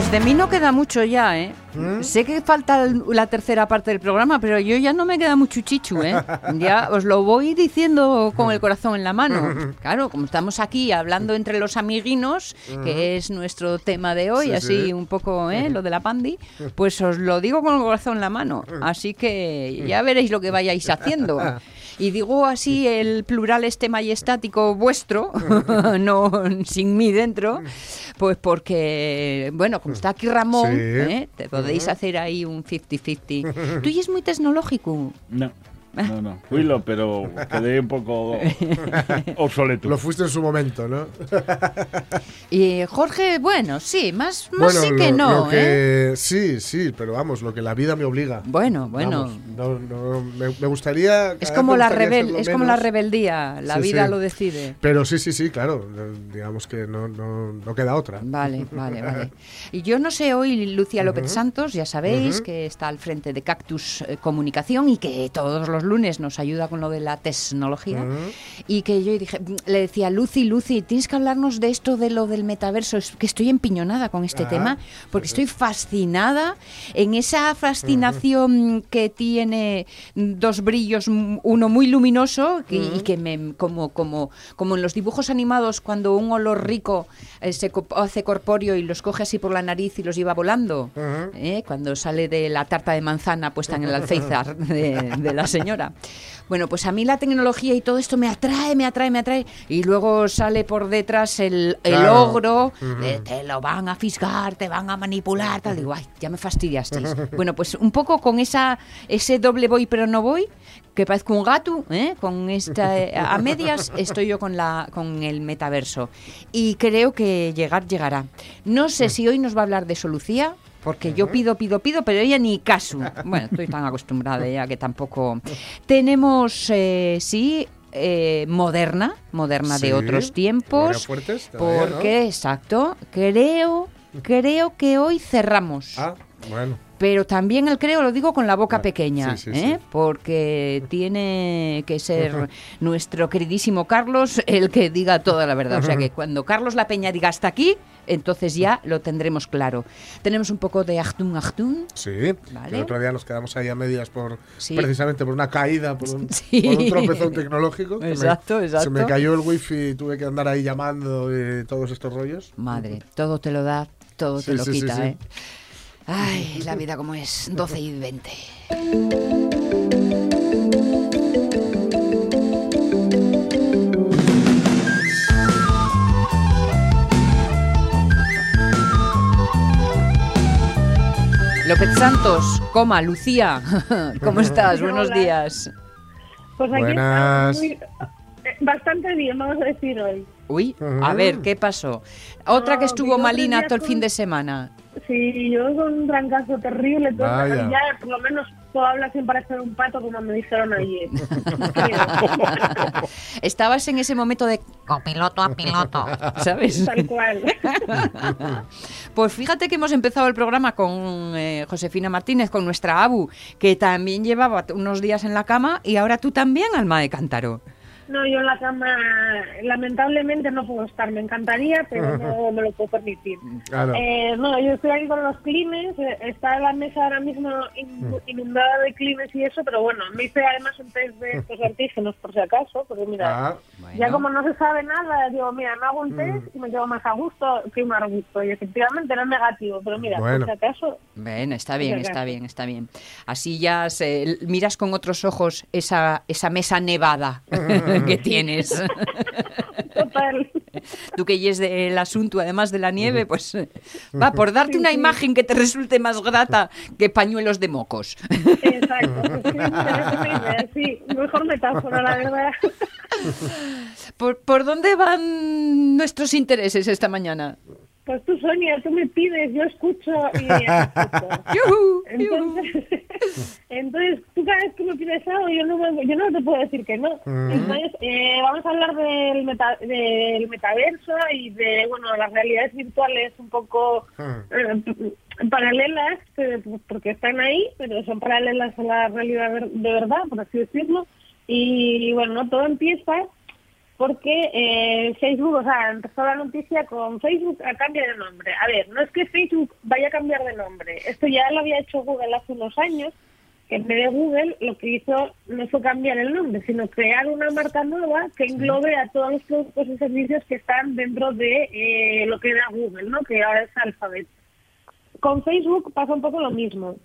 Pues de mí no queda mucho ya, ¿eh? Sé que falta la tercera parte del programa, pero yo ya no me queda mucho chichu, ¿eh? Ya os lo voy diciendo con el corazón en la mano. Claro, como estamos aquí hablando entre los amiguinos, que es nuestro tema de hoy, Sí, así sí. un poco, ¿eh? Lo de la pandi, pues os lo digo con el corazón en la mano. Así que ya veréis lo que vayáis haciendo. Y digo así el plural este majestático vuestro, no sin mí dentro, pues porque, bueno, como está aquí Ramón, Sí. ¿eh? te podéis hacer ahí un 50-50. Tú y es muy tecnológico. No, no, no. Fuilo, pero quedé un poco obsoleto. Lo fuiste en su momento, ¿no? Y Jorge, bueno, sí, más, más sí que lo- no, lo que- ¿eh? Sí, sí, pero vamos, lo que la vida me obliga. Bueno, bueno. Vamos, no, no, me, me gustaría... Es como me la gustaría rebel, es como la rebeldía, la Sí, vida sí. lo decide. Pero sí, sí, sí, claro. Digamos que no, no, no queda otra. Vale, vale, vale. Y yo no sé, hoy Lucia López Santos, ya sabéis, que está al frente de Cactus eh, Comunicación y que todos los lunes nos ayuda con lo de la tecnología. Y que yo dije, le decía, Lucy, Lucy, tienes que hablarnos de esto, de lo del metaverso. Es que estoy empiñonada con este tema porque estoy fascinada en esa fascinación que tiene dos brillos, mm, uno muy luminoso que- y que me, como, como, como en los dibujos animados cuando un olor rico eh, se hace corpóreo y los coge así por la nariz y los lleva volando, ¿eh? cuando sale de la tarta de manzana puesta en el alféizar de, de la señora. Bueno, pues a mí la tecnología y todo esto me atrae, me atrae, me atrae. Y luego sale por detrás el, el Claro. ogro, te lo van a fisgar, te van a manipular, tal. Digo, ay, ya me fastidiasteis. bueno, pues un poco con esa ese doble voy pero no voy, que parezco un gato, ¿eh? con esta eh, a medias estoy yo con la con el metaverso y creo que llegar llegará. No sé si hoy nos va a hablar de Solucía. Porque yo pido, pido, pido, pero ella ni caso. Bueno, estoy tan acostumbrada ya que tampoco. Tenemos, eh, sí, eh, moderna, moderna de otros tiempos. Fuertes, todavía, ¿no? Porque, exacto, creo, creo que hoy cerramos. Ah, bueno. Pero también el creo lo digo con la boca pequeña, sí, sí, ¿eh? sí. porque tiene que ser nuestro queridísimo Carlos el que diga toda la verdad. O sea que cuando Carlos La Peña diga hasta aquí, entonces ya lo tendremos claro. Tenemos un poco de Achtung Achtung. Sí, Vale. el otro día nos quedamos ahí a medias por precisamente por una caída, por un, Sí. por un tropezón tecnológico. me- Exacto, exacto. Se me cayó el wifi y tuve que andar ahí llamando y todos estos rollos. Madre, todo te lo da, todo te lo quita, sí. ¿eh? Ay, la vida como es, 12 y 20. López Santos, coma, Lucía, ¿cómo estás? Buenos Hola. días. Pues aquí Buenas. está muy- eh, bastante bien, vamos a decir hoy. Uy, a ver, ¿qué pasó? Otra que No, estuvo que malina todo el fin de semana. Sí, yo con un trancazo terrible, Vaya. y ya por lo menos puedo hablar sin parecer un pato como me dijeron ayer. Estabas en ese momento de Copiloto a piloto. ¿sabes? Tal cual. Pues fíjate que hemos empezado el programa con eh, Josefina Martínez, con nuestra Abu, que también llevaba unos días en la cama y ahora tú también, alma de cántaro. No, yo en la cama lamentablemente no puedo estar. Me encantaría, pero no me lo puedo permitir. Claro. Eh, no, yo estoy aquí con los clines. eh, Está la mesa ahora mismo in- inundada de clines y eso, pero bueno, me hice además un test de estos antígenos por si acaso, porque mira, Ah, ya como no se sabe nada, digo, mira, me hago un test y me quedo más a gusto que un gusto. Y efectivamente era negativo, pero mira, Bueno. por si acaso, Bueno, está bien, Muchas está bien, está bien. Así ya se- miras con otros ojos esa, esa mesa nevada que tienes. total. Tú que es del asunto, además de la nieve, pues va por darte una imagen que te resulte más grata que pañuelos de mocos. Exacto, sí, mejor metáfora, la verdad. ¿Por, por dónde van nuestros intereses esta mañana? Pues tú, Sonia, tú me pides, yo escucho y escucho. Entonces, entonces, tú cada vez que me pides algo, yo no, me- yo no te puedo decir que no. Entonces, eh, vamos a hablar del, meta- del metaverso y de, bueno, las realidades virtuales un poco eh, p- paralelas, eh, porque están ahí, pero son paralelas a la realidad de verdad, por así decirlo. Y, bueno, todo empieza porque eh, Facebook, o sea, empezó la noticia con Facebook a cambio de nombre. A ver, no es que Facebook vaya a cambiar de nombre, esto ya lo había hecho Google hace unos años, que en vez de Google lo que hizo no fue cambiar el nombre, sino crear una marca nueva que englobe a todos los productos y servicios que están dentro de eh, lo que era Google, ¿no? que ahora es Alphabet. Con Facebook pasa un poco lo mismo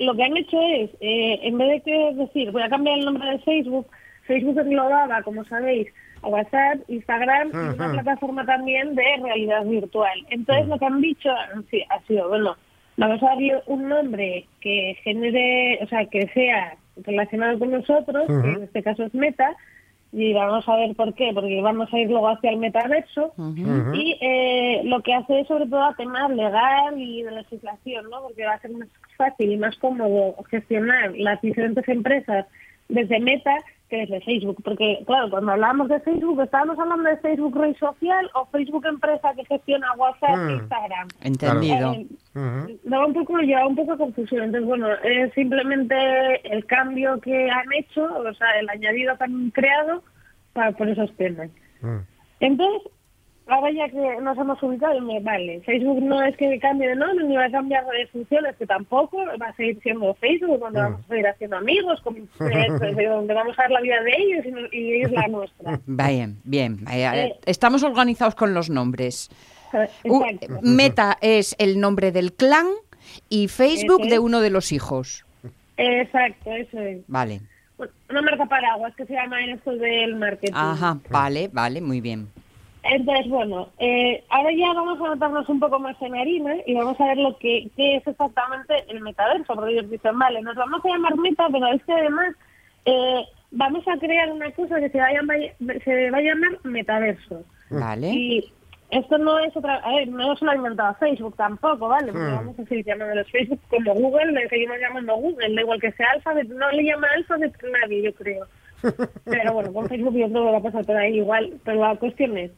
lo que han hecho es, eh, en vez de que decir, voy a cambiar el nombre de Facebook, Facebook englobaba, como sabéis, a WhatsApp, Instagram y una plataforma también de realidad virtual. Entonces lo que han dicho sí, ha sido, bueno, vamos a darle un nombre que genere, o sea, que sea relacionado con nosotros, que en este caso es Meta, y vamos a ver por qué, porque vamos a ir luego hacia el metaverso y eh, lo que hace es sobre todo a temas legal y de legislación, ¿no? Porque va a ser más fácil y más cómodo gestionar las diferentes empresas desde Meta que desde Facebook, porque claro, cuando hablábamos de Facebook, estábamos hablando de Facebook red social o Facebook empresa que gestiona WhatsApp e Instagram. Entendido. Eh, un poco, llevaba un poco de confusión. Entonces, bueno, es simplemente el cambio que han hecho, o sea, el añadido que han creado para, por esos temas. Mm. Entonces, ahora ya que nos hemos ubicado, vale, Facebook no es que cambie de nombre ni va a cambiar de funciones, que tampoco va a seguir siendo Facebook, donde vamos a seguir haciendo amigos, con- eh, de donde vamos a ver la vida de ellos y, no- y ellos la nuestra. Bien, bien. vaya, Eh. Estamos organizados con los nombres. U- Exacto. Meta es el nombre del clan y Facebook de uno de los hijos. Exacto, eso es. Vale. Una marca paraguas que se llama en esto del marketing. Ajá, vale, vale, muy bien. Entonces, bueno, eh, ahora ya vamos a notarnos un poco más en harina y vamos a ver lo que qué es exactamente el metaverso, porque ellos dicen, vale, nos vamos a llamar meta, pero es que además eh, vamos a crear una cosa que se va a llamar, se va a llamar metaverso. Vale. Y esto no es otra, a ver, no se lo ha inventado Facebook tampoco, ¿vale? Porque vamos a seguir llamándolos Facebook como Google, le seguimos llamando Google, da igual que sea Alphabet, no le llama Alphabet nadie, yo creo. Pero bueno, con Facebook yo creo que va a pasar por ahí igual, pero la cuestión es,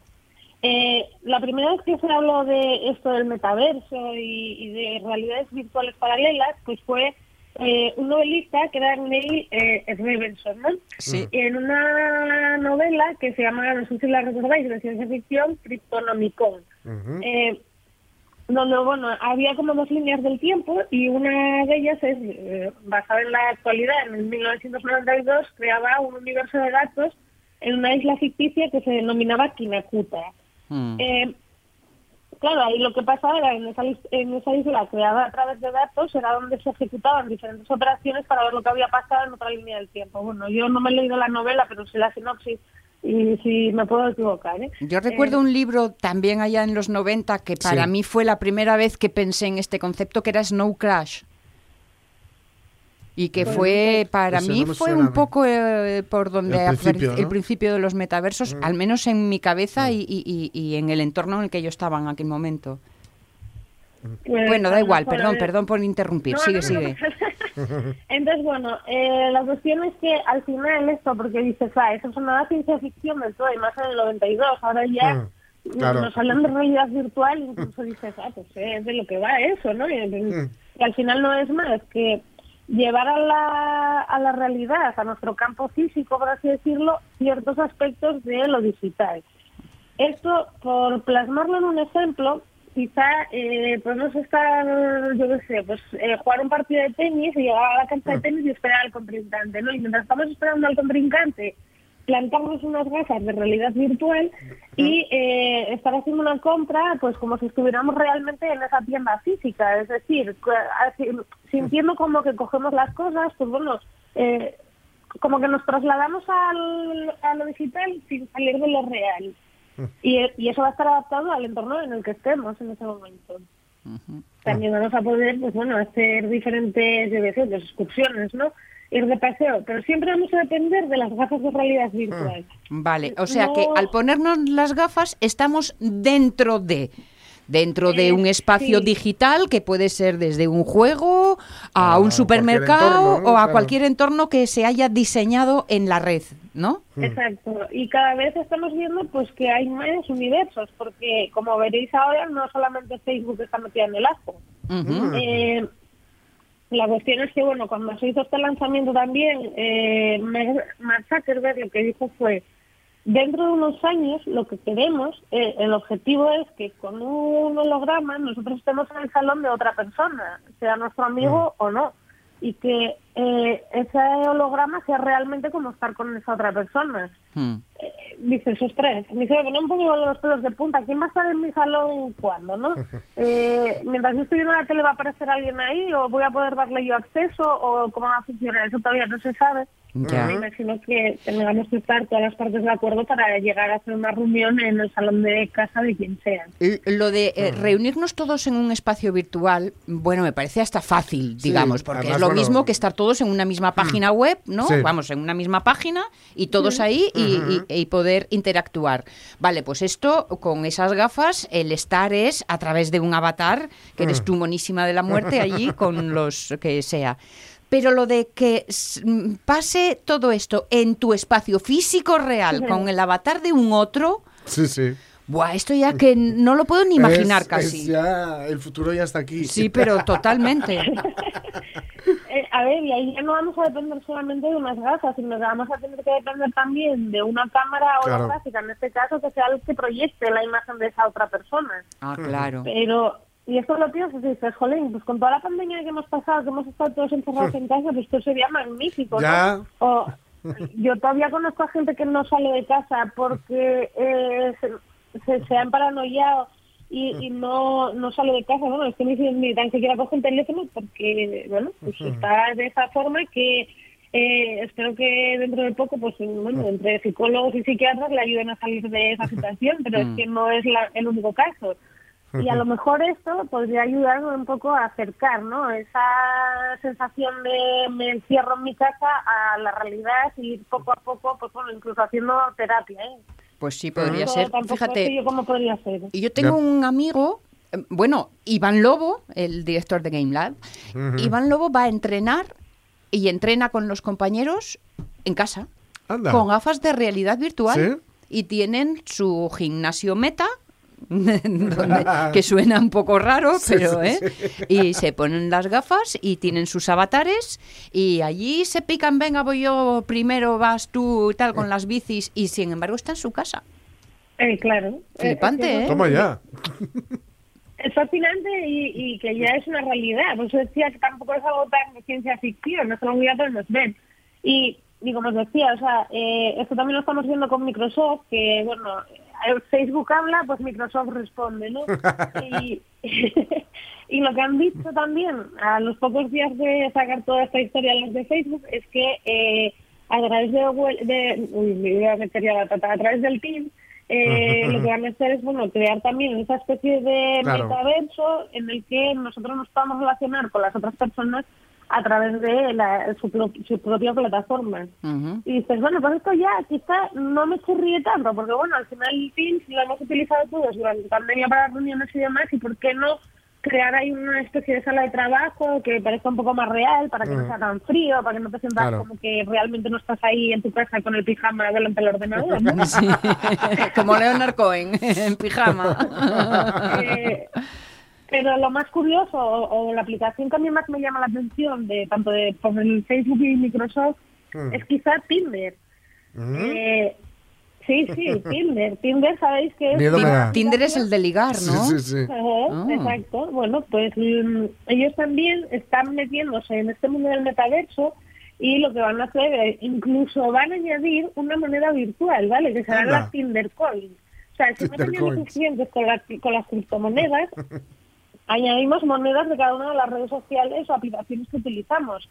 eh, la primera vez que se habló de esto del metaverso y, y de realidades virtuales paralelas, pues fue eh, un novelista que era Neil eh, Stephenson, ¿no? Sí. En una novela que se llama, no sé si la recordáis, de ciencia ficción, Cryptonomicon. Eh, donde, bueno, había como dos líneas del tiempo y una de ellas es, eh, basada en la actualidad, en el 1992, creaba un universo de datos en una isla ficticia que se denominaba Kinakuta. Mm. Eh, claro, ahí lo que pasaba era en esa, en esa isla creada a través de datos era donde se ejecutaban diferentes operaciones para ver lo que había pasado en otra línea del tiempo. Bueno, yo no me he leído la novela, pero sí la sinopsis y si me puedo equivocar. ¿eh? Yo recuerdo un libro también allá en los 90 que para Sí. mí fue la primera vez que pensé en este concepto que era Snow Crash. Y que fue, para mí no fue un poco eh, por donde El principio, el principio de los metaversos, al menos en mi cabeza y, y- y- y en el entorno en el que yo estaba en aquel momento. Pues, Bueno, da igual, perdón, perdón por interrumpir. No, sigue, no, sigue. no. Entonces, bueno, eh, la cuestión es que al final esto, porque dices, ah, eso sonaba ciencia ficción del todo, y más en el 92, ahora ya Mm, claro. nos hablan de realidad virtual, incluso dices, ah, pues eh, es de lo que va eso, ¿no? Y, y al final no es más que llevar a la, a la realidad, a nuestro campo físico, por así decirlo, ciertos aspectos de lo digital. Esto, por plasmarlo en un ejemplo, quizá eh, podemos estar, yo qué sé, pues eh, jugar un partido de tenis y llegar a la cancha de tenis y esperar al contrincante, ¿no? Y mientras estamos esperando al contrincante, plantarnos unas gafas de realidad virtual y eh, estar haciendo una compra, pues como si estuviéramos realmente en esa tienda física, es decir, sintiendo como que cogemos las cosas, pues bueno, eh, como que nos trasladamos al, a lo digital sin salir de lo real. Y, y eso va a estar adaptado al entorno en el que estemos en ese momento. También vamos a poder, pues bueno, hacer diferentes, yo excursiones, ¿no? Ir de paseo, pero siempre vamos a depender de las gafas de realidad virtual. Vale, o sea No- que al ponernos las gafas estamos dentro de dentro de Eh, un espacio sí. digital que puede ser desde un juego a A un supermercado entorno, ¿no? o a Claro. cualquier entorno que se haya diseñado en la red, ¿no? Exacto. Y cada vez estamos viendo pues que hay más universos, porque como veréis ahora, no solamente Facebook está metida en el ajo. Eh, la cuestión es que, bueno, cuando se hizo este lanzamiento también, eh, Mark Zuckerberg lo que dijo fue, dentro de unos años lo que queremos, eh, el objetivo es que con un holograma nosotros estemos en el salón de otra persona, sea nuestro amigo o no, y que eh, ese holograma sea realmente como estar con esa otra persona. Mm. Eh, dices, ostras, me dice, me un poco los pelos de punta, ¿quién va a estar en mi salón cuándo, no? Eh, mientras yo estoy viendo la tele va a aparecer alguien ahí, o voy a poder darle yo acceso, o cómo va a funcionar, eso todavía no se sabe. Ya. Me imagino que tengamos que estar todas las partes de acuerdo para llegar a hacer una reunión en el salón de casa de quien sea. Lo de eh, reunirnos todos en un espacio virtual, bueno, me parece hasta fácil, digamos, porque además, es lo bueno, mismo que estar todos en una misma página web, ¿no? Sí. Vamos, en una misma página y todos ahí y, y- y poder interactuar. Vale, pues esto con esas gafas, el estar es a través de un avatar, que eres tú monísima de la muerte allí con los que sea. Pero lo de que s- m, pase todo esto en tu espacio físico real con el avatar de un otro, Sí, sí. Buah, esto ya que no lo puedo ni imaginar Es- casi. es ya, el futuro ya está aquí. Sí, pero totalmente. Eh, a ver, y ahí ya no vamos a depender solamente de unas gafas, sino que vamos a tener que depender también de una cámara Claro. holográfica, en este caso que sea el que proyecte la imagen de esa otra persona. Ah, claro. Pero, y esto lo piensas y dices, jolín, pues con toda la pandemia que hemos pasado, que hemos estado todos encerrados en casa, pues esto sería magnífico, ¿no? Ya. O, yo todavía conozco a gente que no sale de casa porque eh, se, se, se han paranoiado y, y no, no sale de casa. Bueno, es que ni, ni tan siquiera coge el teléfono porque, bueno, pues está de esa forma que eh, espero que dentro de poco, pues bueno, entre psicólogos y psiquiatras le ayuden a salir de esa situación, pero es que no es la- el único caso. Y a lo mejor esto podría ayudar un poco a acercar, ¿no? Esa sensación de me encierro en mi casa a la realidad y ir poco a poco, pues bueno, incluso haciendo terapia, ¿eh? Pues sí, podría ser. Fíjate, yo cómo podría ser. y yo tengo un amigo, eh, bueno, Iván Lobo, el director de Game Lab. Iván Lobo va a entrenar y entrena con los compañeros en casa, Anda. con gafas de realidad virtual. ¿Sí? Y tienen su gimnasio meta. Donde- que suena un poco raro, pero ¿eh? y se ponen las gafas y tienen sus avatares y allí se pican, venga voy yo primero, vas tú y tal con las bicis y sin embargo está en su casa. Eh, claro. Flipante, Eh, es que ¿eh? Toma ya. Es fascinante y, y que ya es una realidad. Por eso decía que tampoco es algo tan de ciencia ficción, no solo ya podemos ver. Y, y como os decía, o sea, eh, esto también lo estamos viendo con Microsoft, que bueno, eh, Facebook habla, pues Microsoft responde, ¿no? y, y lo que han dicho también a los pocos días de sacar toda esta historia los de Facebook es que eh, a través de, de uy, me a meter ya la pata, a través del Teams eh, lo que van a hacer es bueno crear también esa especie de Claro. metaverso en el que nosotros nos podamos relacionar con las otras personas a través de la- su, pro- su propia plataforma. Y dices, bueno, pues esto ya quizá no me chirríe tanto, porque bueno, al final el Teams lo hemos utilizado todos durante la pandemia para reuniones y demás, y por qué no crear ahí una especie de sala de trabajo que parezca un poco más real, para que no sea tan frío, para que no te sientas Claro. como que realmente no estás ahí en tu casa con el pijama delante del ordenador, ¿no? Sí. Como Leonard Cohen en pijama. Eh, Pero lo más curioso, o, o la aplicación que a mí más me llama la atención, de tanto de por el Facebook y Microsoft, Mm. es quizá Tinder. Mm. Eh, sí, sí, Tinder. Tinder, sabéis que es... Tinder es el de ligar, ¿no? Sí, sí, sí. Ajá, Ah. Exacto. Bueno, pues mm, ellos también están metiéndose en este mundo del metaverso y lo que van a hacer es incluso van a añadir una moneda virtual, ¿vale? Que serán las Tinder Coins. O sea, si no Coins. suficientes con, las- con las criptomonedas, añadimos monedas de cada una de las redes sociales o aplicaciones que utilizamos.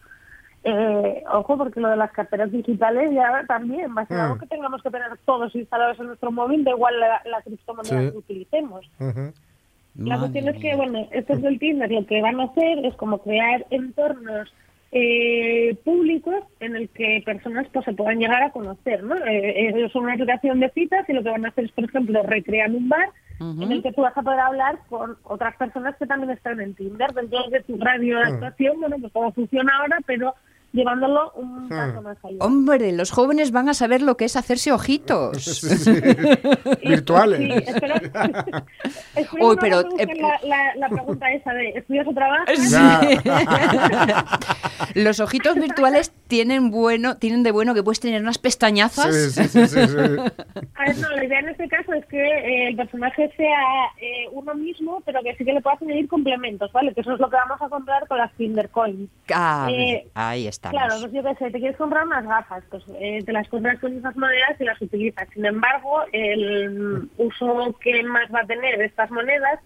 Eh, ojo, porque lo de las carteras digitales ya también va a ser Mm. algo que tengamos que tener todos instalados en nuestro móvil, da igual la, la criptomoneda Sí. que utilicemos. La Madre cuestión es que, bueno, estos del Tinder lo que van a hacer es como crear entornos eh, públicos en el que personas pues se puedan llegar a conocer, ¿no? Eh, eh, es una aplicación de citas y lo que van a hacer es, por ejemplo, recrear un bar en el que tú vas a poder hablar con otras personas que también están en Tinder dentro de tu radio de Mm. actuación, bueno, pues como funciona ahora, pero llevándolo un Mm. paso más allá. Hombre, los jóvenes van a saber lo que es hacerse ojitos. Sí, sí. Virtuales. Sí, Uy, pero, eh, la, la, la pregunta esa de ¿estudias o trabajas? Los ojitos virtuales tienen bueno, tienen de bueno que puedes tener unas pestañazas. Sí, sí, sí, sí, sí. A ver, no, la idea en este caso es que eh, el personaje sea eh, uno mismo, pero que sí que le puedas añadir complementos, ¿vale? Que eso es lo que vamos a comprar con las Tinder Coins. Ah, Eh, ahí Claro, pues yo qué sé, te quieres comprar unas gafas, pues eh, te las compras con esas monedas y las utilizas. Sin embargo, el uso que más va a tener estas monedas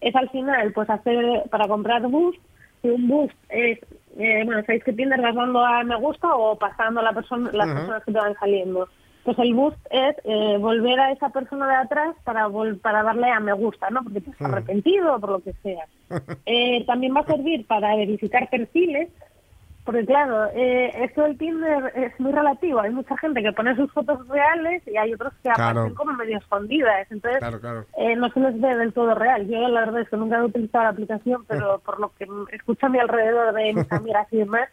es al final, pues hacer para comprar boost, y un boost es, eh, bueno, sabéis que Tinder vas dando a me gusta o pasando a la persona, las personas que te van saliendo. Pues el boost es eh, volver a esa persona de atrás para vol- para darle a me gusta, ¿no? Porque te has arrepentido o por lo que sea. Eh, también va a servir para verificar perfiles, porque claro, eh, esto del Tinder es muy relativo. Hay mucha gente que pone sus fotos reales y hay otros que Claro. aparecen como medio escondidas. Entonces, Claro, claro. eh, no se les ve del todo real. Yo la verdad es que nunca he utilizado la aplicación, pero por lo que escucho a mi alrededor de mis amigas y demás,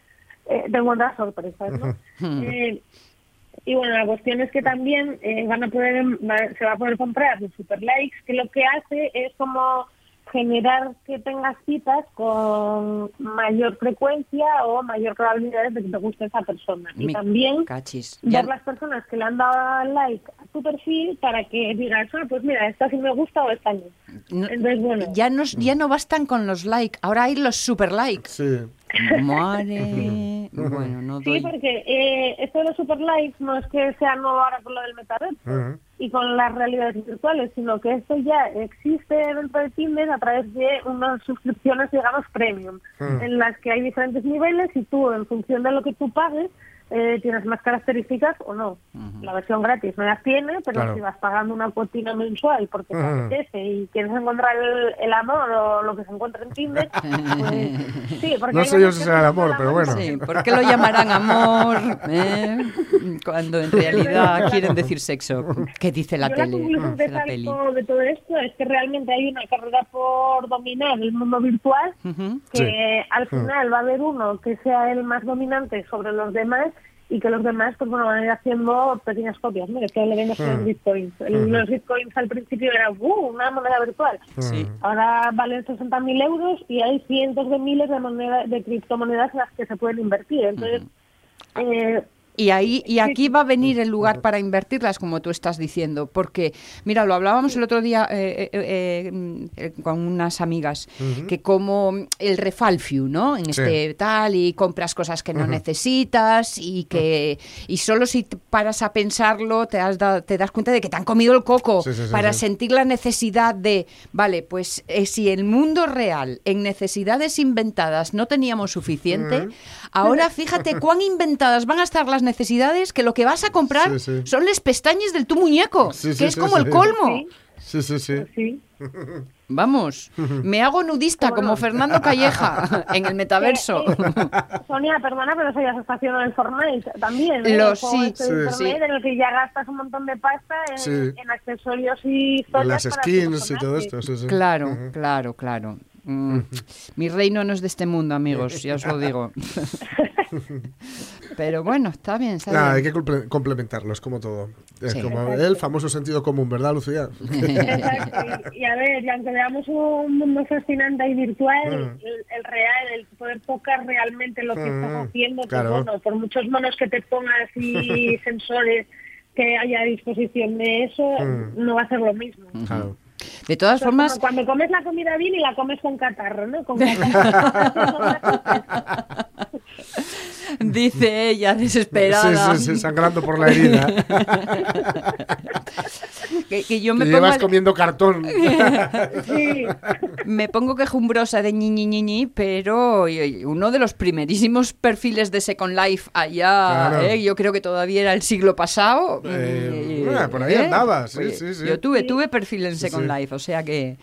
eh, tengo otras sorpresas, ¿no? Eh, y bueno, la cuestión es que también eh, van a poder, va- se va a poder comprar los super likes, que lo que hace es como generar que tengas citas con mayor frecuencia o mayor probabilidad de que te guste esa persona. Y también Cachis. Ya- las personas que le han dado like a tu perfil para que digas, ah, pues mira, esta sí me gusta o esta no. no- Entonces, bueno, ya, nos, ya no bastan con los likes, ahora hay los super likes. Sí. Madre. Bueno, no sí, doy. porque eh, esto de los super likes no es que sea nuevo ahora con lo del metaverso. Y con las realidades virtuales, sino que esto ya existe dentro de Tinder a través de unas suscripciones, digamos, premium, Mm. en las que hay diferentes niveles y tú, en función de lo que tú pagues, eh, tienes más características o no. La versión gratis no las tiene, pero Claro. si vas pagando una cuotina mensual porque te apetece y quieres encontrar el, el amor o lo que se encuentra en Tinder, pues sí, porque No sé yo si será el amor, pero bueno. Sí, ¿por qué lo llamarán amor? eh? Cuando en realidad quieren decir sexo. ¿Qué dice la Yo tele? La conclusión la peli. de todo esto es que realmente hay una carrera por dominar el mundo virtual, que Sí. al final va a haber uno que sea el más dominante sobre los demás y que los demás pues bueno van a ir haciendo pequeñas copias, ¿no? Que le vemos con los Mm. bitcoins. El- Los bitcoins al principio eran ¡uh! una moneda virtual. Sí. Ahora valen 60.000 euros y hay cientos de miles de monedas de criptomonedas en las que se pueden invertir. Entonces, eh, Y ahí y aquí va a venir el lugar para invertirlas, como tú estás diciendo, porque mira, lo hablábamos el otro día eh, eh, eh, mm, eh, con unas amigas, que como el refalfiu, ¿no? En Sí. este tal y compras cosas que no necesitas y que y solo si paras a pensarlo te has da- te das cuenta de que te han comido el coco Sí, sí, sí, para sí. sentir la necesidad de, vale, pues eh, si el mundo real en necesidades inventadas no teníamos suficiente, ahora fíjate cuán inventadas van a estar las necesidades que lo que vas a comprar Sí, sí. son las pestañas del tu muñeco, Sí, que sí, es sí, como sí. el colmo. sí, Sí, sí. Vamos, me hago nudista como Fernando Calleja en el metaverso. Eh, eh, Sonia, perdona, pero eso ya se está haciendo en Fortnite también. ¿eh? Lo- El sí, este de sí, Fortnite sí. En el que ya gastas un montón de pasta en, Sí. en accesorios y historias Las skins y todo esto. Sí, sí. Claro, claro, claro. Mm, Mi reino no es de este mundo, amigos, ya os lo digo. Pero bueno, está bien, está hay que comple- complementarlos, como todo. Es Sí. como el famoso sentido común, ¿verdad, Lucía? Exacto. Y, y a ver, y aunque veamos un mundo fascinante y virtual, Mm. el, el real, el poder tocar realmente lo que Mm, estás haciendo, pues claro. bueno, por muchos monos que te pongas y sensores que haya a disposición de eso, Mm. no va a ser lo mismo. Claro. De todas Esto es como formas, cuando comes la comida bien y la comes con catarro, ¿no? Con catarro. dice ella desesperada, Sí, sí, sí, sangrando por la herida. que, que yo Que me pongo, llevas al- comiendo cartón. sí. me pongo quejumbrosa de ñi, ñi, ñi, ñi, pero uno de los primerísimos perfiles de Second Life allá, Claro. ¿eh? yo creo que todavía era el siglo pasado. Eh, y- bueno, por ahí andaba, sí, sí, sí. Yo tuve, tuve perfil en Second sí. Life, o sea que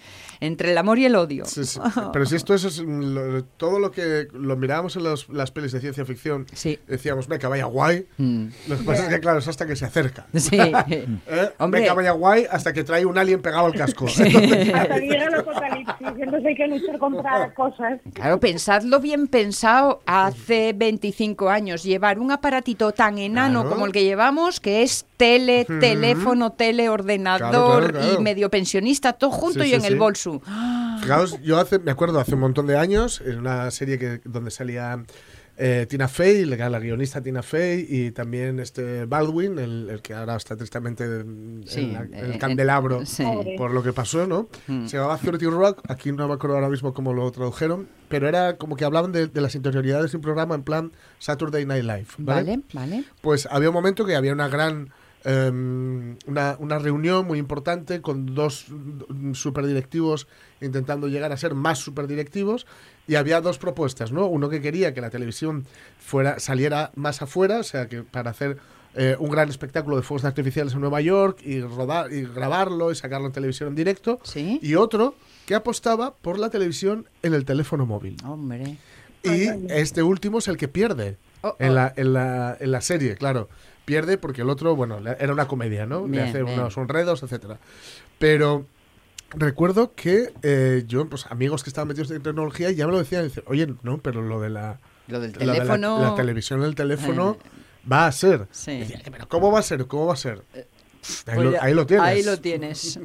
entre el amor y el odio. Sí, sí. Pero si esto es lo- todo lo que lo mirábamos en los- las pelis de ciencia ficción, Sí. decíamos, meca, vaya guay. Mm. Lo que pasa es que, claro, es hasta que se acerca. Sí. ¿Eh? Hombre. Meca, vaya guay, hasta que trae un alien pegado al casco. Hasta que llega el apocalipsis, entonces hay que luchar contra cosas. Claro, pensadlo bien pensado hace 25 años. Llevar un aparatito tan enano Claro. como el que llevamos, que es tele, teléfono, tele, ordenador Claro, claro, claro. y medio pensionista, todo junto Sí, y sí, en el sí. Fijaos, yo hace, me acuerdo hace un montón de años, en una serie que, donde salía eh, Tina Fey, la, la guionista Tina Fey, y también este Baldwin, el, el que ahora está tristemente en, Sí, en la- en el eh, candelabro sí. por lo que pasó, ¿no? Mm. Se llamaba 30 Rock, aquí no me acuerdo ahora mismo cómo lo tradujeron, pero era como que hablaban de, de las interioridades de un programa en plan Saturday Night Live, ¿vale? Vale, vale. Pues había un momento que había una gran. Em, una, una reunión muy importante con dos superdirectivos intentando llegar a ser más superdirectivos y había dos propuestas, ¿no? Uno que quería que la televisión fuera saliera más afuera, o sea, que para hacer eh, un gran espectáculo de fuegos artificiales en Nueva York y rodar y grabarlo y sacarlo en televisión en directo, Sí. y otro que apostaba por la televisión en el teléfono móvil. Hombre. Y este último es el que pierde Oh, en, oh. la, en, la, en la serie, claro. Pierde porque el otro, bueno, era una comedia, ¿no? Bien, le hace bien. unos enredos, etcétera. Pero recuerdo que eh, yo, pues amigos que estaban metidos en tecnología ya me lo decían, dicen, oye, no, pero lo de la, Lo del lo de la- teléfono. la, televisión en el teléfono va a ser. Sí. Decía, pero ¿cómo va a ser? ¿Cómo va a ser? Ahí, Pues lo, ahí lo tienes. Ahí lo tienes.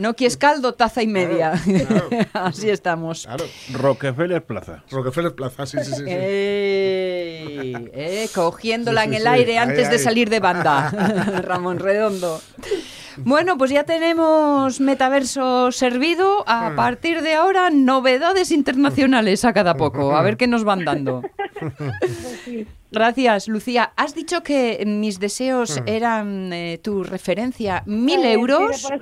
No quieres caldo, taza y media. claro. Así estamos. Claro. Rockefeller Plaza. Rockefeller Plaza, sí, sí, sí. sí. Ey, eh, cogiéndola Sí, en el sí. aire antes de salir de banda. Ramón Redondo. Bueno, pues ya tenemos metaverso servido. A partir de ahora, novedades internacionales a cada poco. A ver qué nos van dando. Gracias, Lucía. Has dicho que mis deseos eran eh, tu referencia. Mil euros.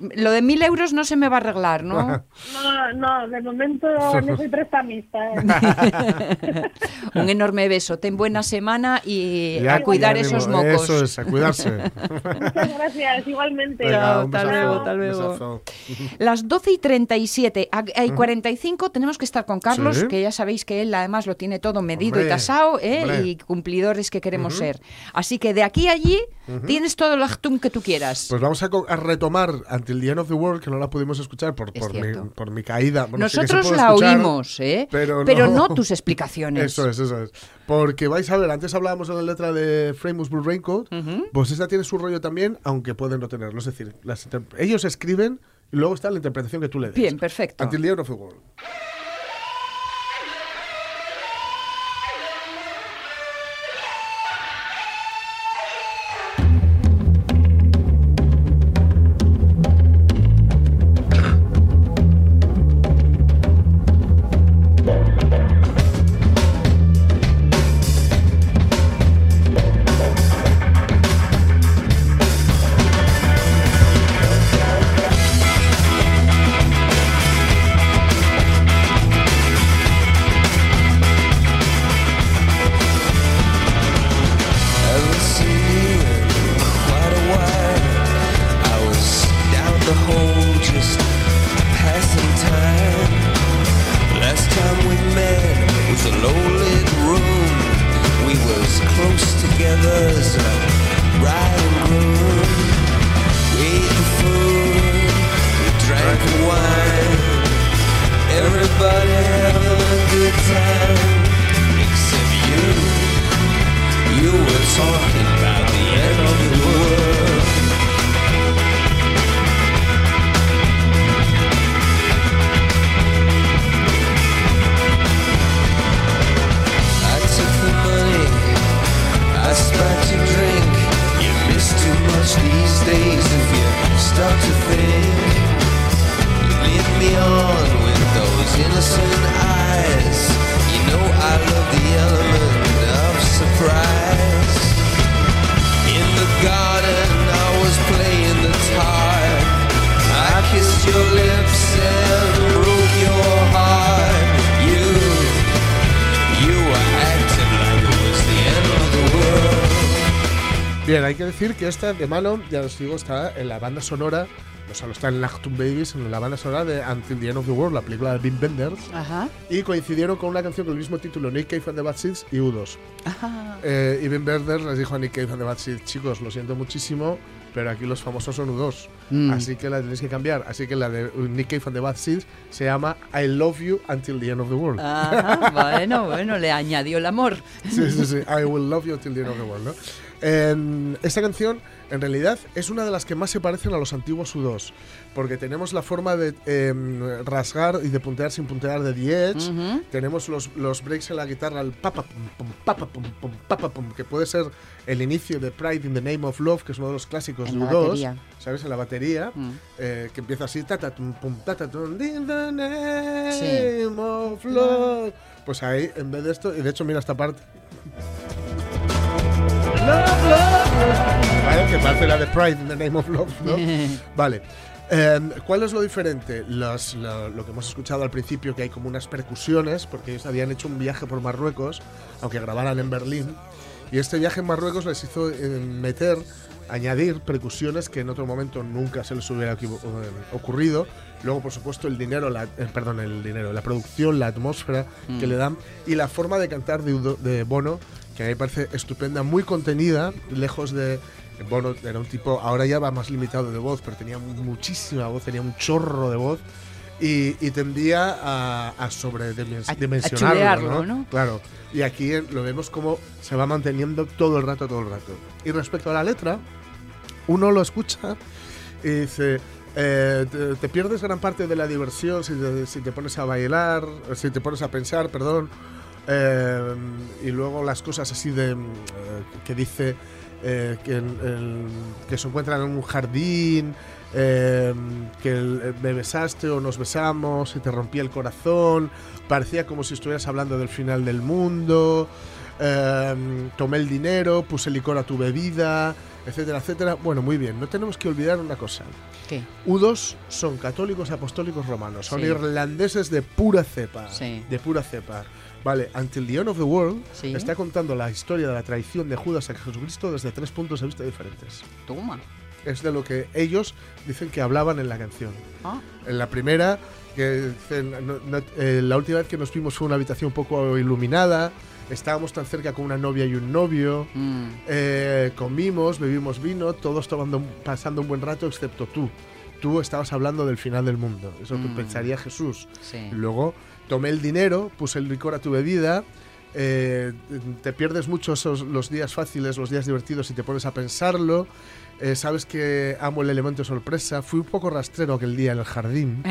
Lo de mil euros no se me va a arreglar, ¿no? No, no, de momento no soy prestamista. ¿eh? Un enorme beso. Ten buena semana y Ya, a cuidar esos mismo. mocos. Eso es, a cuidarse. Muchas gracias, igualmente. Venga, hasta besazo, luego, hasta luego. Las 12 y 37 a- y 45 tenemos que estar con Carlos, Sí. que ya sabéis que él además lo tiene todo medido Hombre, y tasado ¿eh? y cumplidores que queremos ser. Así que de aquí a allí tienes todo el actum que tú quieras. Pues vamos a, a retomar Until the End of the World, que no la pudimos escuchar por, Es por, mi, por mi caída. Bueno, sí Nosotros puede la escuchar, oímos, ¿eh? pero no. no. tus explicaciones. Eso es, eso es. Porque vais a ver, antes hablábamos en la letra de Famous Blue Raincoat, pues esa tiene su rollo también, aunque pueden no tenerlo. Es decir, las ellos escriben y luego está la interpretación que tú le des. Bien, perfecto. Until the End of the World. Bien, hay que decir que esta de mano, ya os digo, está en la banda sonora, no solo está en Lachtum Babies, en la banda sonora de Until the End of the World, la película de Wim Wenders, Ajá. y coincidieron con una canción con el mismo título, Nick Cave and the Bad Seeds y U2. Ajá. Eh, y Wim Wenders les dijo a Nick Cave and the Bad Seeds, chicos, lo siento muchísimo, pero aquí los famosos son U2, Mm. así que la tenéis que cambiar. Así que la de Nick Cave and the Bad Seeds se llama I Love You Until the End of the World. Ajá, bueno, bueno, le añadió el amor. Sí, sí, sí. I will love you till the end of the world, ¿no? Eh, esta canción, en realidad, es una de las que más se parecen a los antiguos U2. Porque tenemos la forma de eh, rasgar y de puntear sin puntear de The Edge. Ujú. Tenemos los, los breaks en la guitarra, el papa pum pum, papa pum pum, papa pum, que puede ser el inicio de Pride in the Name of Love, que es uno de los clásicos En de la U2. batería. ¿Sabes? En la batería. Mm. eh, que empieza así, ta ta tum pum ta ta tum, in the name Sí. of love. Pues ahí, en vez de esto, y de hecho, mira esta parte. Vale, que parece la de Pride the Name of Love, ¿no? vale. Em, ¿Cuál es lo diferente? Los- lo, lo que hemos escuchado al principio, que hay como unas percusiones, porque ellos habían hecho un viaje por Marruecos, aunque grabaran en Berlín, y este viaje en Marruecos les hizo eh, meter, añadir percusiones que en otro momento nunca se les hubiera eh, ocurrido. Luego, por supuesto, el dinero, la, eh, perdón, el dinero, la producción, la atmósfera que le dan y la forma de cantar de, de Bono, que a mí me parece estupenda, muy contenida, lejos de. Bono era un tipo, ahora ya va más limitado de voz, pero tenía muchísima voz, tenía un chorro de voz y, y tendía a, a sobredimensionarlo. a chulearlo, ¿no? Claro. Y aquí lo vemos como se va manteniendo todo el rato, todo el rato. Y respecto a la letra, uno lo escucha y dice, eh, te, te pierdes gran parte de la diversión si te, si te pones a bailar, si te pones a pensar, perdón. eh, y luego las cosas así de eh, que dice eh, que, el- que se encuentran en un jardín, eh, que el- me besaste o nos besamos y te rompí el corazón, parecía como si estuvieras hablando del final del mundo, tomé el dinero, puse licor a tu bebida, etcétera, etcétera. Bueno, muy bien, no tenemos que olvidar una cosa. ¿Qué? U2 son católicos apostólicos romanos, son Sí. irlandeses de pura cepa, Sí. de pura cepa. Vale, Until the End of the World Sí. está contando la historia de la traición de Judas a Jesucristo desde tres puntos de vista diferentes. Toma. Es de lo que ellos dicen que hablaban en la canción. Ah, En la primera, que dicen, no- no- eh, la última vez que nos vimos fue una habitación un poco iluminada, estábamos tan cerca con una novia y un novio, mm, eh, comimos, bebimos vino, todos tomando, pasando un buen rato, excepto tú. Tú estabas hablando del final del mundo, eso que Mm. pensaría Jesús. sí. Luego tomé el dinero, puse el licor a tu bebida. eh, te pierdes mucho esos, los días fáciles, los días divertidos si te pones a pensarlo. Eh, sabes que amo el elemento sorpresa. Fui un poco rastrero aquel día en el jardín.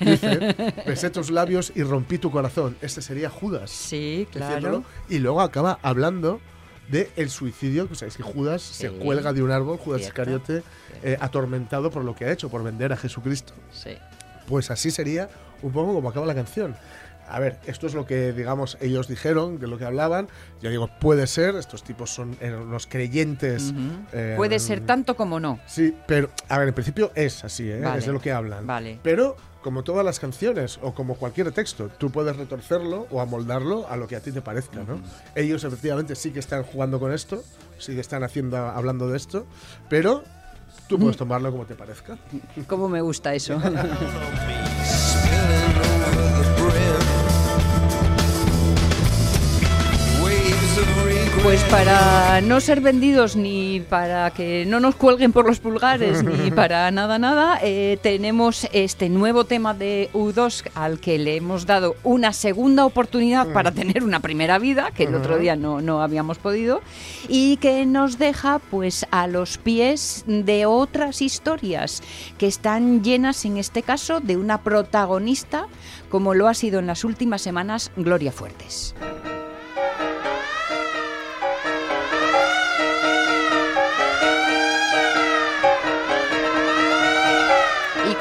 Dice, besé tus labios y rompí tu corazón. Este sería Judas. Sí, claro. Y luego acaba hablando de el suicidio, que sabéis que Judas se cuelga de un árbol, Judas. Iscariote, eh, atormentado por lo que ha hecho, por vender a Jesucristo. Sí. Pues así sería un poco como acaba la canción. A ver, esto es lo que, digamos, ellos dijeron, de lo que hablaban. Ya digo, puede ser, estos tipos son unos creyentes. Ujú. eh, Puede ser tanto como no. Sí, pero, a ver, en principio es así, ¿eh? Vale. es de lo que hablan. Vale. Pero, como todas las canciones, o como cualquier texto, tú puedes retorcerlo o amoldarlo a lo que a ti te parezca, ¿no? Ellos, efectivamente, sí que están jugando con esto, sí que están haciendo, hablando de esto, pero tú puedes tomarlo como te parezca. ¿Cómo me gusta eso? Pues para no ser vendidos ni para que no nos cuelguen por los pulgares ni para nada, nada, eh, tenemos este nuevo tema de U2 al que le hemos dado una segunda oportunidad para tener una primera vida, que el otro día no, no habíamos podido, y que nos deja pues a los pies de otras historias que están llenas en este caso de una protagonista como lo ha sido en las últimas semanas Gloria Fuertes.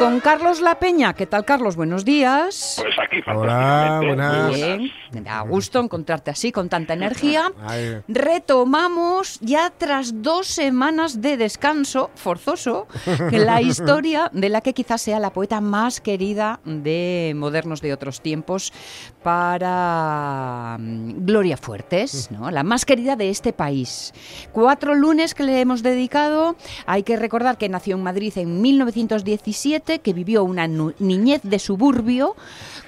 Con Carlos La Peña. ¿Qué tal, Carlos? Buenos días. Pues aquí, Hola, buenas. Muy Bien, me da gusto encontrarte así, con tanta energía. Retomamos ya tras dos semanas de descanso forzoso la historia de la que quizás sea la poeta más querida de modernos de otros tiempos para mm, Gloria Fuertes, ¿no? la más querida de este país. Cuatro lunes que le hemos dedicado. Hay que recordar que nació en Madrid en 1917, que vivió una niñez de suburbio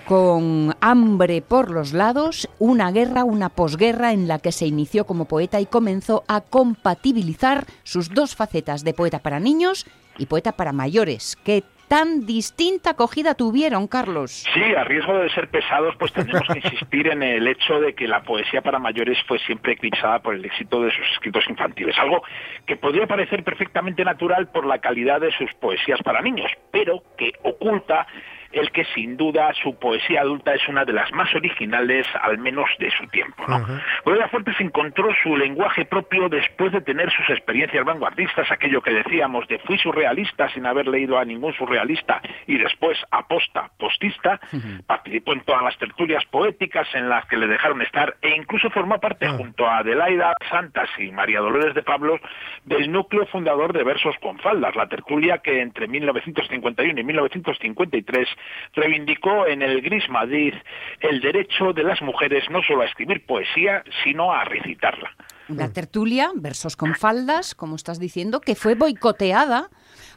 con hambre por los lados, una guerra, una posguerra en la que se inició como poeta y comenzó a compatibilizar sus dos facetas de poeta para niños y poeta para mayores. ¿Qué tan distinta acogida tuvieron, Carlos? Sí, a riesgo de ser pesados, pues tenemos que insistir en el hecho de que la poesía para mayores fue siempre eclipsada por el éxito de sus escritos infantiles, algo que podría parecer perfectamente natural por la calidad de sus poesías para niños, pero que oculta el que sin duda su poesía adulta es una de las más originales, al menos de su tiempo. ¿no? Gloria Fuertes encontró su lenguaje propio después de tener sus experiencias vanguardistas, aquello que decíamos de fui surrealista sin haber leído a ningún surrealista y después aposta, postista, participó en todas las tertulias poéticas en las que le dejaron estar e incluso formó parte junto a Adelaida Santas y María Dolores de Pablos del núcleo fundador de Versos con Faldas, la tertulia que entre 1951 y 1953 reivindicó en el Gris Madrid el derecho de las mujeres no solo a escribir poesía, sino a recitarla. Una tertulia, versos con faldas, como estás diciendo, que fue boicoteada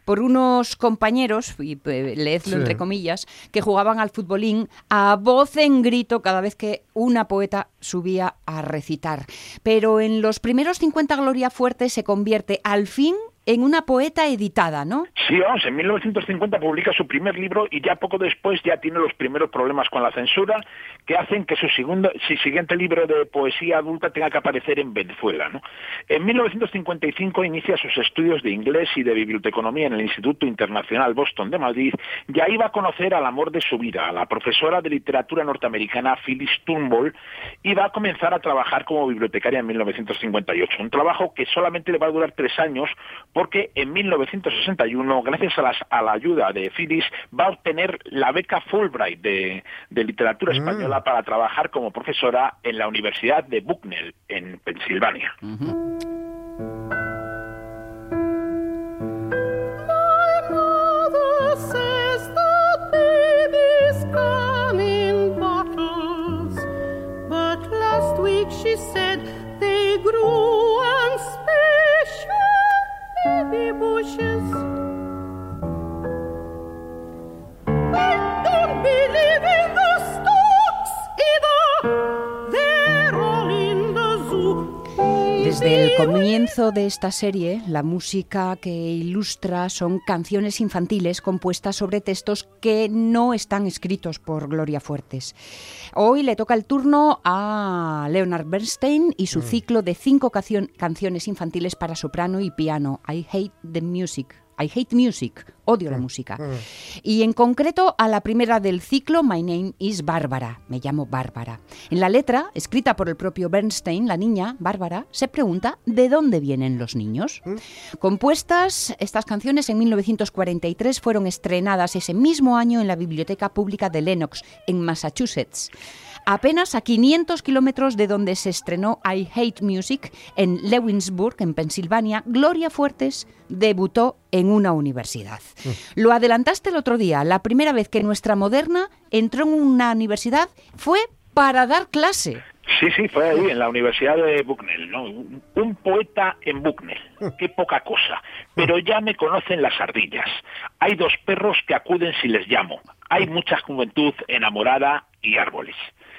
por unos compañeros, y eh, leedlo Sí. entre comillas, que jugaban al futbolín a voz en grito cada vez que una poeta subía a recitar. Pero en los primeros 50 Gloria Fuerte se convierte al fin en una poeta editada, ¿no? Sí, vamos, en 1950 publica su primer libro y ya poco después ya tiene los primeros problemas con la censura que hacen que su, segundo, su siguiente libro de poesía adulta tenga que aparecer en Venezuela. ¿no? En 1955 inicia sus estudios de inglés y de biblioteconomía en el Instituto Internacional Boston de Madrid y ahí va a conocer al amor de su vida, a la profesora de literatura norteamericana Phyllis Turnbull y va a comenzar a trabajar como bibliotecaria en 1958. Un trabajo que solamente le va a durar tres años porque en 1961, gracias a, las- a la ayuda de Phyllis, va a obtener la beca Fulbright de, de literatura española para trabajar como profesora en la Universidad de Bucknell, en Pensilvania. mother says the babies come in bottles, but last week she said they grew baby bushes. I don't believe in Desde el comienzo de esta serie, la música que ilustra son canciones infantiles compuestas sobre textos que no están escritos por Gloria Fuertes. Hoy le toca el turno a Leonard Bernstein y su ciclo de cinco canciones infantiles para soprano y piano, I Hate the Music. I hate music, odio la música. Y en concreto a la primera del ciclo, My name is Bárbara, me llamo Bárbara. En la letra, escrita por el propio Bernstein, la niña, Bárbara, se pregunta de dónde vienen los niños. Compuestas, estas canciones en 1943 fueron estrenadas ese mismo año en la Biblioteca Pública de Lenox, en Massachusetts. Apenas a 500 kilómetros de donde se estrenó I Hate Music, en Lewisburg, en Pensilvania, Gloria Fuertes debutó en una universidad. Lo adelantaste el otro día, la primera vez que nuestra moderna entró en una universidad fue para dar clase. Sí, sí, fue ahí, en la Universidad de Bucknell, ¿no? Un poeta en Bucknell, qué poca cosa. Pero ya me conocen las ardillas. Hay dos perros que acuden si les llamo. Hay mucha juventud enamorada y árboles.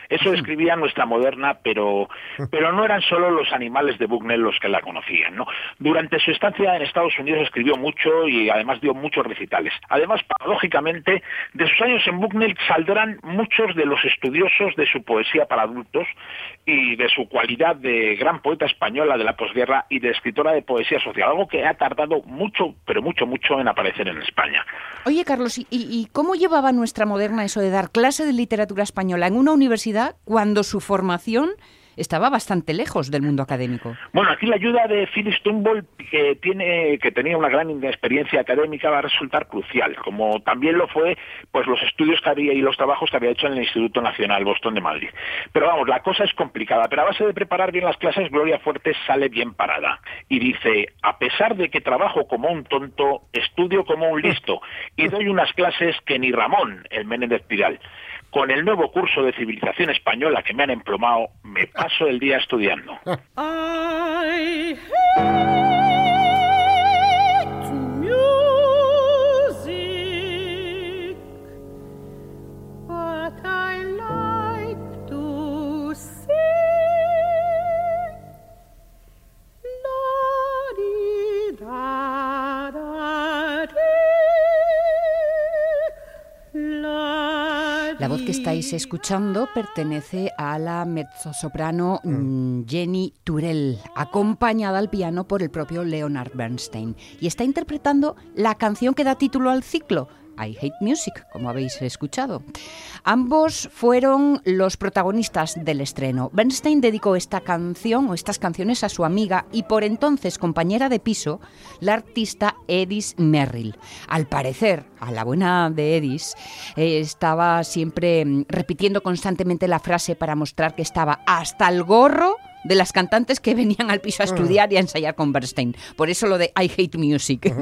Eso describía nuestra moderna, pero, pero no eran solo los animales de Bucknell los que la conocían. ¿no? Durante su estancia en Estados Unidos escribió mucho y además dio muchos recitales. Además, paradójicamente, de sus años en Bucknell saldrán muchos de los estudiosos de su poesía para adultos y de su cualidad de gran poeta española de la posguerra y de escritora de poesía social, algo que ha tardado mucho, pero mucho, mucho en aparecer en España. Oye, Carlos, ¿y, y cómo llevaba nuestra moderna eso de dar clase de literatura española en una universidad cuando su formación estaba bastante lejos del mundo académico. Bueno, aquí la ayuda de Phyllis Tumble, que tiene, que tenía una gran experiencia académica, va a resultar crucial, como también lo fue, pues los estudios que había y los trabajos que había hecho en el Instituto Nacional Boston de Madrid. Pero vamos, la cosa es complicada, pero a base de preparar bien las clases, Gloria Fuertes sale bien parada y dice, a pesar de que trabajo como un tonto, estudio como un listo y doy unas clases que ni Ramón, el Menéndez Pidal. Con el nuevo curso de civilización española que me han emplomado, me paso el día estudiando. estáis escuchando pertenece a la mezzosoprano mm, Jenny Turell, acompañada al piano por el propio Leonard Bernstein, y está interpretando la canción que da título al ciclo. I Hate Music, como habéis escuchado. Ambos fueron los protagonistas del estreno. Bernstein dedicó esta canción o estas canciones a su amiga y por entonces compañera de piso, la artista Edis Merrill. Al parecer, a la buena de Edis, eh, estaba siempre mm, repitiendo constantemente la frase para mostrar que estaba hasta el gorro de las cantantes que venían al piso a estudiar y a ensayar con Bernstein. Por eso lo de I Hate Music.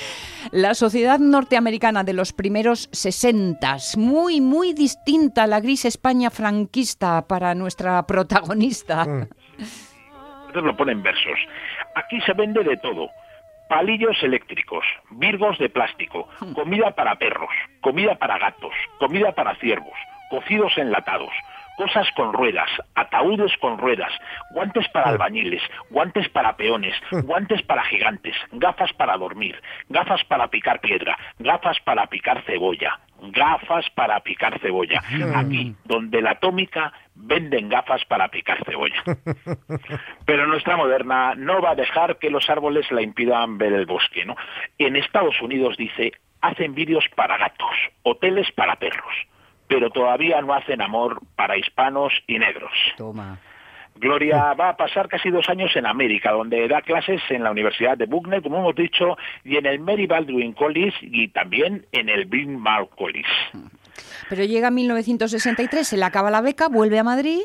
la sociedad norteamericana de los primeros 60, muy, muy distinta a la gris España franquista para nuestra protagonista. Entonces lo pone en versos. Aquí se vende de todo. Palillos eléctricos, virgos de plástico, comida para perros, comida para gatos, comida para ciervos, cocidos enlatados, cosas con ruedas, ataúdes con ruedas, guantes para albañiles, guantes para peones, guantes para gigantes, gafas para dormir, gafas para picar piedra, gafas para picar cebolla, gafas para picar cebolla. Aquí, donde la atómica venden gafas para picar cebolla. Pero nuestra moderna no va a dejar que los árboles la impidan ver el bosque, ¿no? En Estados Unidos dice, hacen vídeos para gatos, hoteles para perros, pero todavía no hacen amor para hispanos y negros. Toma. Gloria va a pasar casi dos años en América, donde da clases en la Universidad de Buckner, como hemos dicho, y en el Mary Baldwin College y también en el Bryn Mawr College. Pero llega 1963, se le acaba la beca, vuelve a Madrid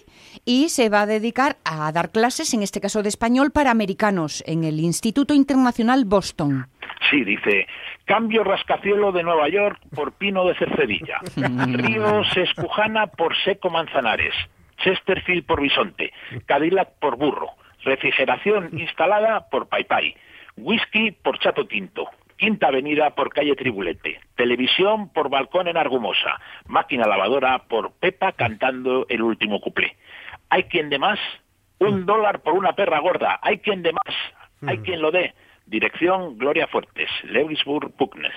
y se va a dedicar a dar clases, en este caso de español, para americanos en el Instituto Internacional Boston. Sí, dice, cambio rascacielo de Nueva York por pino de Cercedilla, Río Sescujana por Seco Manzanares, Chesterfield por Bisonte, Cadillac por Burro, refrigeración instalada por Paipai, whisky por Chato Tinto, Quinta Avenida por calle Tribulete, televisión por Balcón en Argumosa, máquina lavadora por Pepa cantando el último cuplé. ¿Hay quien de más? Un dólar por una perra gorda. ¿Hay quien de más? ¿Hay quien lo dé? Dirección Gloria Fuertes, Lewisburg, Buckner.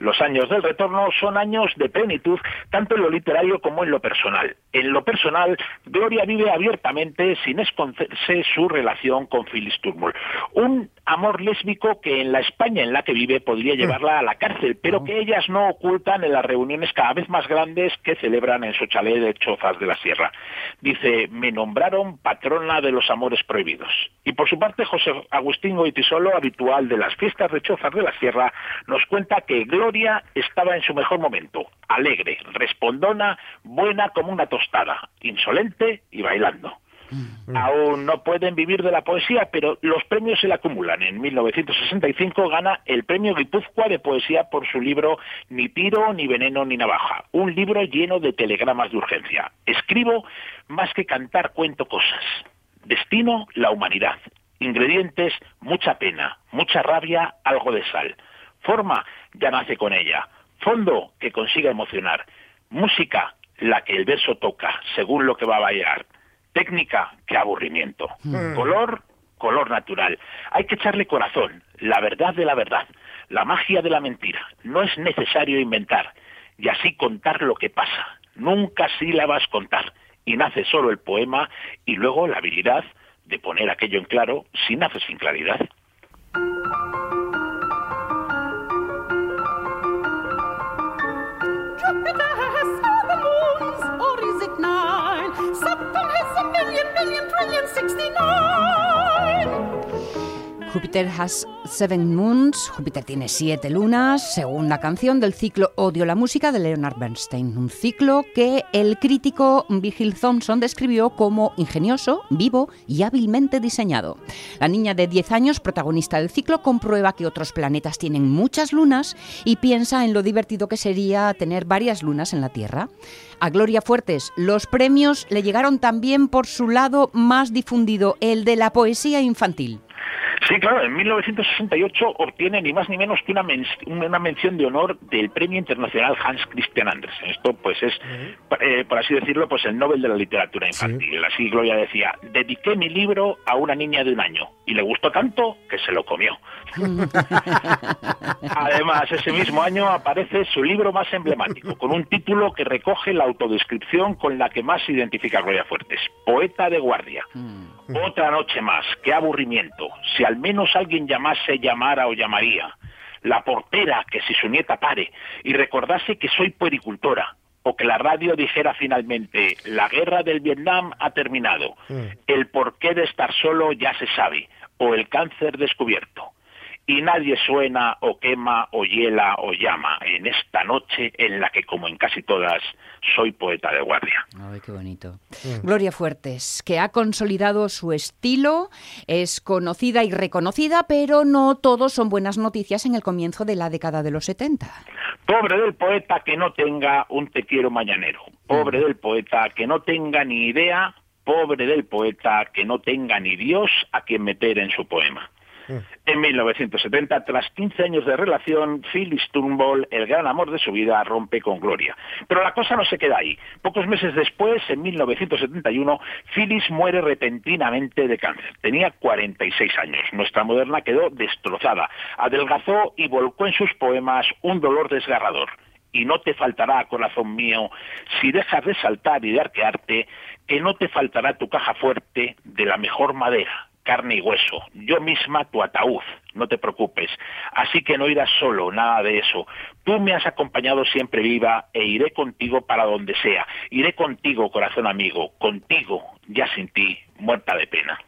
Los años del retorno son años de plenitud, tanto en lo literario como en lo personal. En lo personal, Gloria vive abiertamente, sin esconderse su relación con Phyllis Turmel. Un amor lésbico que en la España en la que vive podría llevarla a la cárcel, pero que ellas no ocultan en las reuniones cada vez más grandes que celebran en su chalet de Chozas de la Sierra. Dice, me nombraron patrona de los amores prohibidos. Y por su parte, José Agustín Goitisolo, habitual de las fiestas de Chozas de la Sierra, nos cuenta que Gloria estaba en su mejor momento, alegre, respondona, buena como una tostada, insolente y bailando. Aún no pueden vivir de la poesía, pero los premios se le acumulan. En 1965 gana el premio Guipúzcoa de poesía por su libro Ni tiro, ni veneno, ni navaja. Un libro lleno de telegramas de urgencia. Escribo más que cantar, cuento cosas. Destino, la humanidad. Ingredientes, mucha pena, mucha rabia, algo de sal. Forma, ya nace con ella. Fondo, que consiga emocionar. Música, la que el verso toca, según lo que va a bailar. Técnica, qué aburrimiento. Color, color natural. Hay que echarle corazón, la verdad de la verdad, la magia de la mentira. No es necesario inventar y así contar lo que pasa. Nunca sílabas contar. Y nace solo el poema y luego la habilidad de poner aquello en claro si nace sin claridad. million trillion sixty nine. Júpiter has seven moons, Júpiter tiene siete lunas, segunda canción del ciclo Odio la música de Leonard Bernstein, un ciclo que el crítico Vigil Thompson describió como ingenioso, vivo y hábilmente diseñado. La niña de 10 años, protagonista del ciclo, comprueba que otros planetas tienen muchas lunas y piensa en lo divertido que sería tener varias lunas en la Tierra. A Gloria Fuertes, los premios le llegaron también por su lado más difundido, el de la poesía infantil. Sí, claro, en 1968 obtiene ni más ni menos que una, men- una mención de honor del Premio Internacional Hans Christian Andersen. Esto, pues, es, eh, por así decirlo, pues el Nobel de la Literatura Infantil. Así Gloria decía, dediqué mi libro a una niña de un año y le gustó tanto que se lo comió. Además, ese mismo año aparece su libro más emblemático, con un título que recoge la autodescripción con la que más se identifica a Gloria Fuertes, Poeta de Guardia. Otra noche más, qué aburrimiento. Si al menos alguien llamase, llamara o llamaría. La portera, que si su nieta pare y recordase que soy puericultora. O que la radio dijera finalmente, la guerra del Vietnam ha terminado. El porqué de estar solo ya se sabe. O el cáncer descubierto y nadie suena o quema o hiela o llama en esta noche en la que, como en casi todas, soy poeta de guardia. Ay, qué bonito. Gloria Fuertes, que ha consolidado su estilo, es conocida y reconocida, pero no todos son buenas noticias en el comienzo de la década de los 70. Pobre del poeta que no tenga un te quiero mañanero. Pobre del poeta que no tenga ni idea. Pobre del poeta que no tenga ni Dios a quien meter en su poema. En 1970, tras 15 años de relación, Phyllis Turnbull, el gran amor de su vida, rompe con Gloria. Pero la cosa no se queda ahí. Pocos meses después, en 1971, Phyllis muere repentinamente de cáncer. Tenía 46 años. Nuestra moderna quedó destrozada. Adelgazó y volcó en sus poemas un dolor desgarrador. Y no te faltará, corazón mío, si dejas de saltar y de arquearte, que no te faltará tu caja fuerte de la mejor madera, carne y hueso, yo misma tu ataúd, no te preocupes. Así que no irás solo, nada de eso. Tú me has acompañado siempre viva e iré contigo para donde sea. Iré contigo, corazón amigo, contigo, ya sin ti, muerta de pena.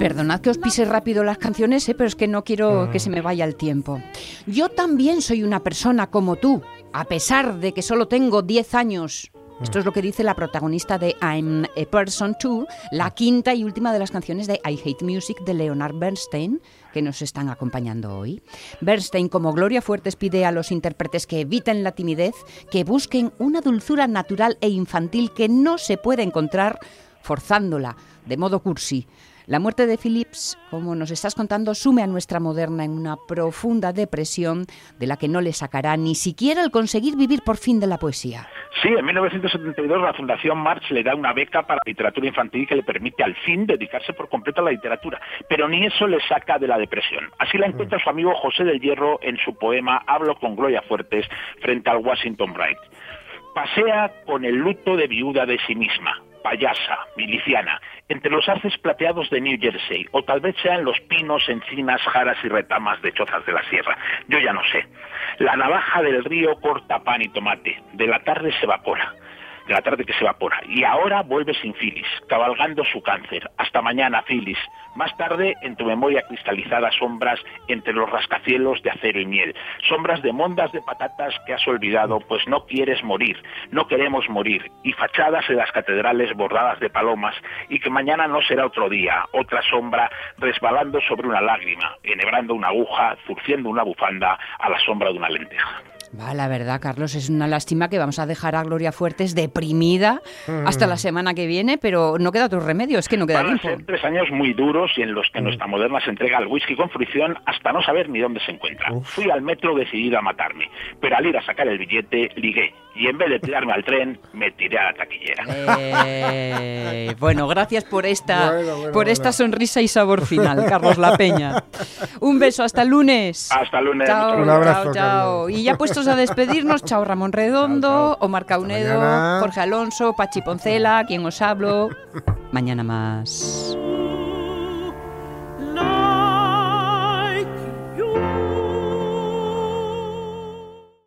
Perdonad que os pise rápido las canciones, ¿eh? pero es que no quiero que se me vaya el tiempo. Yo también soy una persona como tú, a pesar de que solo tengo 10 años. Esto es lo que dice la protagonista de I'm a Person Too, la quinta y última de las canciones de I Hate Music de Leonard Bernstein, que nos están acompañando hoy. Bernstein, como Gloria Fuertes, pide a los intérpretes que eviten la timidez, que busquen una dulzura natural e infantil que no se puede encontrar forzándola, de modo cursi. La muerte de Phillips, como nos estás contando, sume a nuestra moderna en una profunda depresión de la que no le sacará ni siquiera el conseguir vivir por fin de la poesía. Sí, en 1972 la Fundación March le da una beca para literatura infantil que le permite al fin dedicarse por completo a la literatura, pero ni eso le saca de la depresión. Así la encuentra su amigo José del Hierro en su poema Hablo con Gloria Fuertes frente al Washington Bright. Pasea con el luto de viuda de sí misma, payasa, miliciana, entre los arces plateados de New Jersey, o tal vez sean los pinos, encinas, jaras y retamas de chozas de la sierra. Yo ya no sé. La navaja del río corta pan y tomate, de la tarde se evapora la tarde que se evapora. Y ahora vuelve sin Phyllis, cabalgando su cáncer. Hasta mañana, Phyllis. Más tarde, en tu memoria cristalizadas sombras entre los rascacielos de acero y miel. Sombras de mondas de patatas que has olvidado, pues no quieres morir, no queremos morir. Y fachadas en las catedrales bordadas de palomas, y que mañana no será otro día, otra sombra resbalando sobre una lágrima, enhebrando una aguja, zurciendo una bufanda a la sombra de una lenteja. Va, la verdad, Carlos, es una lástima que vamos a dejar a Gloria Fuertes deprimida hasta la semana que viene, pero no queda otro remedio, es que no queda Van a tiempo. ser tres años muy duros y en los que nuestra moderna se entrega al whisky con fruición hasta no saber ni dónde se encuentra. Fui al metro decidido a matarme, pero al ir a sacar el billete, ligué. Y en vez de tirarme al tren, me tiré a la taquillera. Eh, bueno, gracias por esta, Bueno, bueno, por esta sonrisa y sabor final, Carlos La Peña. Un beso, hasta el lunes. Hasta el lunes. Chao, Un abrazo, chao, chao. Y ya puestos a despedirnos, chao Ramón Redondo, Chao, chao. Omar Caunedo. Jorge Alonso, Pachi Poncela, quien os hablo. Mañana más.